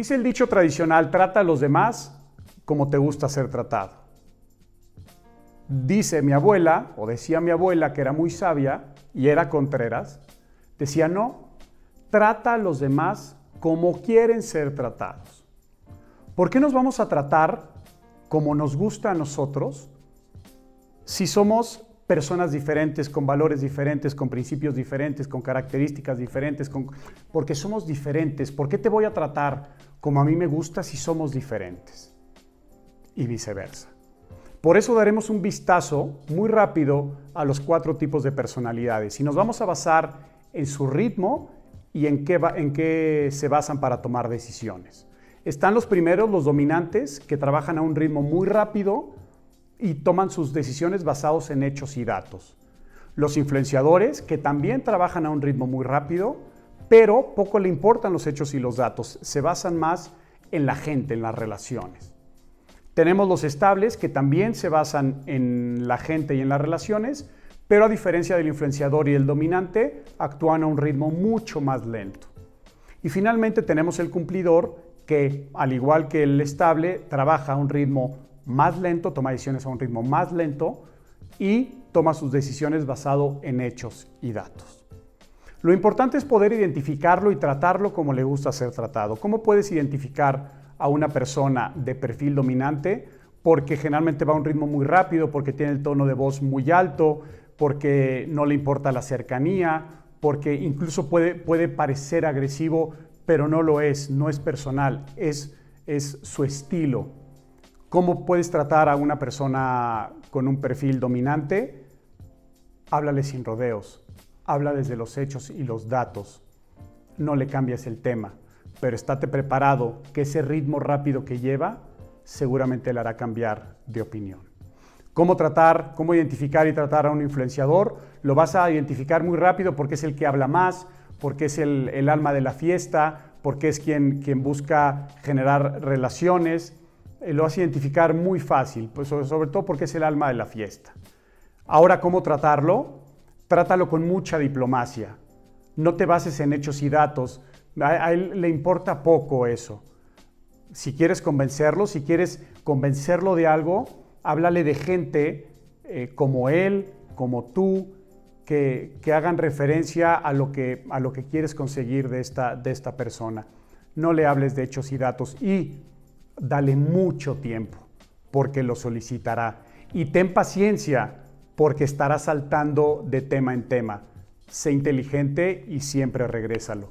Dice el dicho tradicional, trata a los demás como te gusta ser tratado. Dice mi abuela, o decía mi abuela, que era muy sabia y era Contreras, decía, no, trata a los demás como quieren ser tratados. ¿Por qué nos vamos a tratar como nos gusta a nosotros si somos personas diferentes, con valores diferentes, con principios diferentes, con características diferentes, porque somos diferentes. ¿Por qué te voy a tratar como a mí me gusta si somos diferentes? Y viceversa. Por eso daremos un vistazo muy rápido a los cuatro tipos de personalidades y nos vamos a basar en su ritmo y en qué, en qué se basan para tomar decisiones. Están los primeros, los dominantes, que trabajan a un ritmo muy rápido, y toman sus decisiones basados en hechos y datos. Los influenciadores, que también trabajan a un ritmo muy rápido, pero poco le importan los hechos y los datos, se basan más en la gente, en las relaciones. Tenemos los estables, que también se basan en la gente y en las relaciones, pero a diferencia del influenciador y el dominante, actúan a un ritmo mucho más lento. Y finalmente tenemos el cumplidor, que al igual que el estable, trabaja a un ritmo más lento, toma decisiones a un ritmo más lento y toma sus decisiones basado en hechos y datos. Lo importante es poder identificarlo y tratarlo como le gusta ser tratado. ¿Cómo puedes identificar a una persona de perfil dominante? Porque generalmente va a un ritmo muy rápido, porque tiene el tono de voz muy alto, porque no le importa la cercanía, porque incluso puede, puede parecer agresivo, pero no lo es, no es personal, es, es su estilo, ¿Cómo puedes tratar a una persona con un perfil dominante? Háblale sin rodeos, habla desde los hechos y los datos. No le cambies el tema, pero estate preparado que ese ritmo rápido que lleva seguramente le hará cambiar de opinión. ¿Cómo tratar, cómo identificar y tratar a un influenciador? Lo vas a identificar muy rápido porque es el que habla más, porque es el, alma de la fiesta, porque es quien, busca generar relaciones, lo vas a identificar muy fácil, pues sobre, todo porque es el alma de la fiesta. Ahora, ¿cómo tratarlo? Trátalo con mucha diplomacia. No te bases en hechos y datos. A, él le importa poco eso. Si quieres convencerlo, si quieres convencerlo de algo, háblale de gente eh, como él, como tú, que, hagan referencia a lo que, a lo que quieres conseguir de esta, de esta persona. No le hables de hechos y datos. Y dale mucho tiempo, porque lo solicitará. Y ten paciencia, porque estará saltando de tema en tema. Sé inteligente y siempre regrésalo.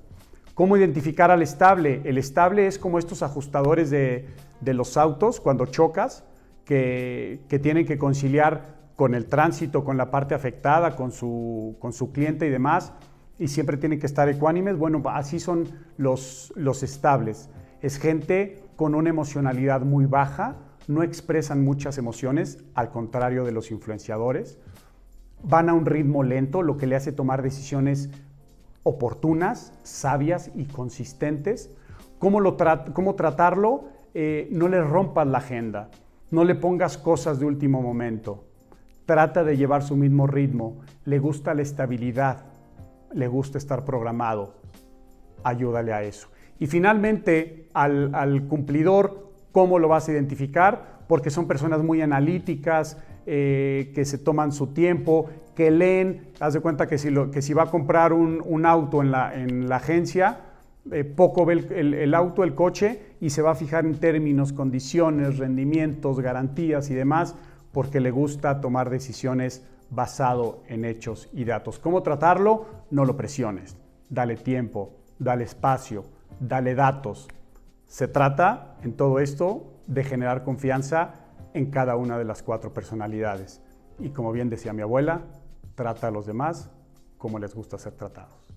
¿Cómo identificar al estable? El estable es como estos ajustadores de, los autos cuando chocas, que, tienen que conciliar con el tránsito, con la parte afectada, con su, con su cliente y demás, y siempre tienen que estar ecuánimes. Bueno, así son los, los estables. Es gente con una emocionalidad muy baja, no expresan muchas emociones, al contrario de los influenciadores. Van a un ritmo lento, lo que le hace tomar decisiones oportunas, sabias y consistentes. ¿Cómo, lo cómo tratarlo? Eh, no le rompas la agenda, no le pongas cosas de último momento. Trata de llevar su mismo ritmo. Le gusta la estabilidad, le gusta estar programado. Ayúdale a eso. Y finalmente, al, cumplidor, ¿cómo lo vas a identificar? Porque son personas muy analíticas, eh, que se toman su tiempo, que leen. Haz de cuenta que si, que si va a comprar un, auto en la, en la agencia, eh, poco ve el, el, auto, el coche, y se va a fijar en términos, condiciones, rendimientos, garantías y demás, porque le gusta tomar decisiones basado en hechos y datos. ¿Cómo tratarlo? No lo presiones. Dale tiempo, dale espacio dale datos. Se trata en todo esto de generar confianza en cada una de las cuatro personalidades. Y como bien decía mi abuela, trata a los demás como les gusta ser tratados.